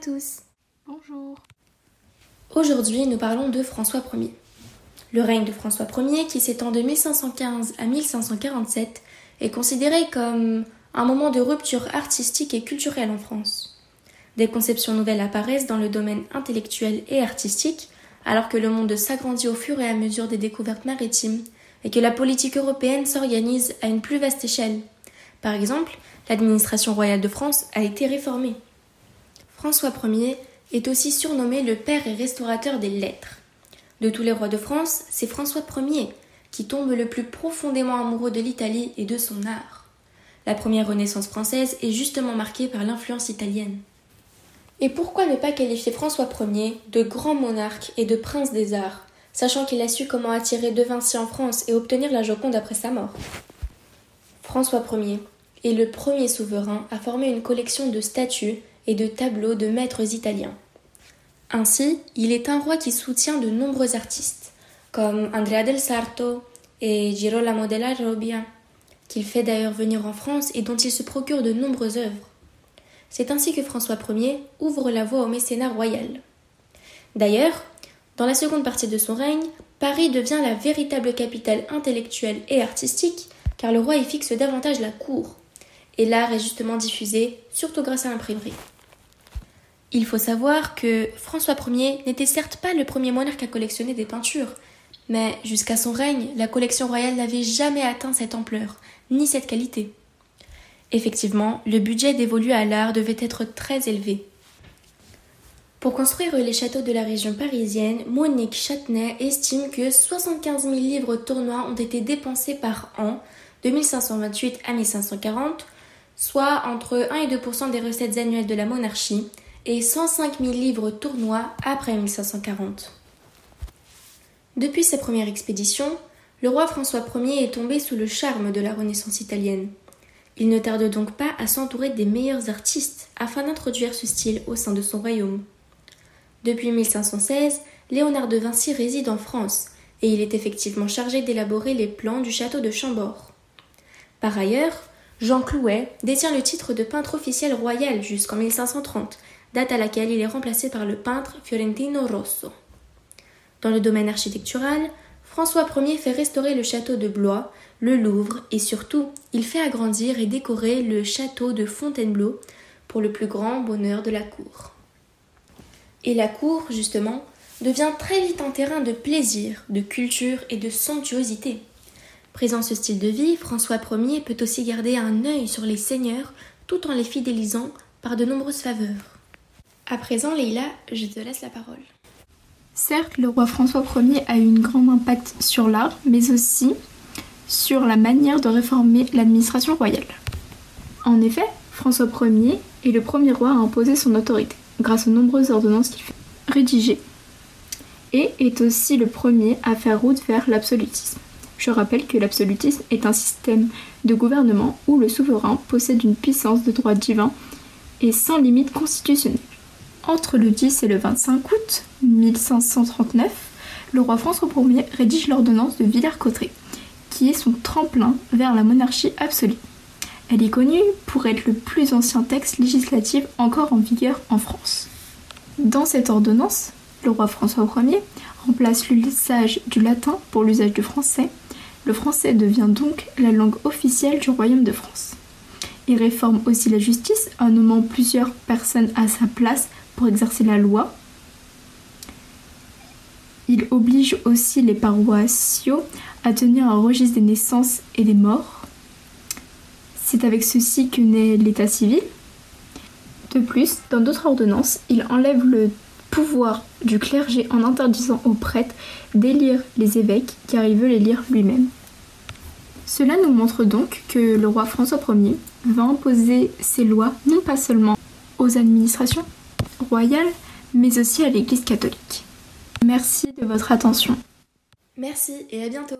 tous. Bonjour. Aujourd'hui, nous parlons de François Ier. Le règne de François Ier, qui s'étend de 1515 à 1547, est considéré comme un moment de rupture artistique et culturelle en France. Des conceptions nouvelles apparaissent dans le domaine intellectuel et artistique, alors que le monde s'agrandit au fur et à mesure des découvertes maritimes et que la politique européenne s'organise à une plus vaste échelle. Par exemple, l'administration royale de France a été réformée. François Ier est aussi surnommé le père et restaurateur des lettres. De tous les rois de France, c'est François Ier qui tombe le plus profondément amoureux de l'Italie et de son art. La première Renaissance française est justement marquée par l'influence italienne. Et pourquoi ne pas qualifier François Ier de grand monarque et de prince des arts, sachant qu'il a su comment attirer De Vinci en France et obtenir la Joconde après sa mort? François Ier est le premier souverain à former une collection de statues et de tableaux de maîtres italiens. Ainsi, il est un roi qui soutient de nombreux artistes, comme Andrea del Sarto et Girolamo della Robbia, qu'il fait d'ailleurs venir en France et dont il se procure de nombreuses œuvres. C'est ainsi que François Ier ouvre la voie au mécénat royal. D'ailleurs, dans la seconde partie de son règne, Paris devient la véritable capitale intellectuelle et artistique, car le roi y fixe davantage la cour, et l'art est justement diffusé, surtout grâce à l'imprimerie. Il faut savoir que François Ier n'était certes pas le premier monarque à collectionner des peintures, mais jusqu'à son règne, la collection royale n'avait jamais atteint cette ampleur, ni cette qualité. Effectivement, le budget dévolu à l'art devait être très élevé. Pour construire les châteaux de la région parisienne, Monique Châtenay estime que 75 000 livres tournois ont été dépensés par an de 1528 à 1540, soit entre 1 et 2% des recettes annuelles de la monarchie, et 105 000 livres tournois après 1540. Depuis sa première expédition, le roi François Ier est tombé sous le charme de la Renaissance italienne. Il ne tarde donc pas à s'entourer des meilleurs artistes afin d'introduire ce style au sein de son royaume. Depuis 1516, Léonard de Vinci réside en France et il est effectivement chargé d'élaborer les plans du château de Chambord. Par ailleurs, Jean Clouet détient le titre de peintre officiel royal jusqu'en 1530 date à laquelle il est remplacé par le peintre Fiorentino Rosso. Dans le domaine architectural, François Ier fait restaurer le château de Blois, le Louvre et surtout, il fait agrandir et décorer le château de Fontainebleau pour le plus grand bonheur de la cour. Et la cour, justement, devient très vite un terrain de plaisir, de culture et de somptuosité. Présent ce style de vie, François Ier peut aussi garder un œil sur les seigneurs tout en les fidélisant par de nombreuses faveurs. À présent, Leïla, je te laisse la parole. Certes, le roi François Ier a eu un grand impact sur l'art, mais aussi sur la manière de réformer l'administration royale. En effet, François Ier est le premier roi à imposer son autorité, grâce aux nombreuses ordonnances qu'il fait rédiger, et est aussi le premier à faire route vers l'absolutisme. Je rappelle que l'absolutisme est un système de gouvernement où le souverain possède une puissance de droit divin et sans limite constitutionnelle. Entre le 10 et le 25 août 1539, le roi François Ier rédige l'ordonnance de Villers-Cotterêts, qui est son tremplin vers la monarchie absolue. Elle est connue pour être le plus ancien texte législatif encore en vigueur en France. Dans cette ordonnance, le roi François Ier remplace l'usage du latin pour l'usage du français. Le français devient donc la langue officielle du royaume de France. Il réforme aussi la justice en nommant plusieurs personnes à sa place pour exercer la loi. Il oblige aussi les paroissiaux à tenir un registre des naissances et des morts. C'est avec ceci que naît l'état civil. De plus, dans d'autres ordonnances, il enlève le pouvoir du clergé en interdisant aux prêtres d'élire les évêques car il veut les lire lui-même. Cela nous montre donc que le roi François Ier va imposer ses lois non pas seulement aux administrations, royale, mais aussi à l'Église catholique. Merci de votre attention. Merci et à bientôt.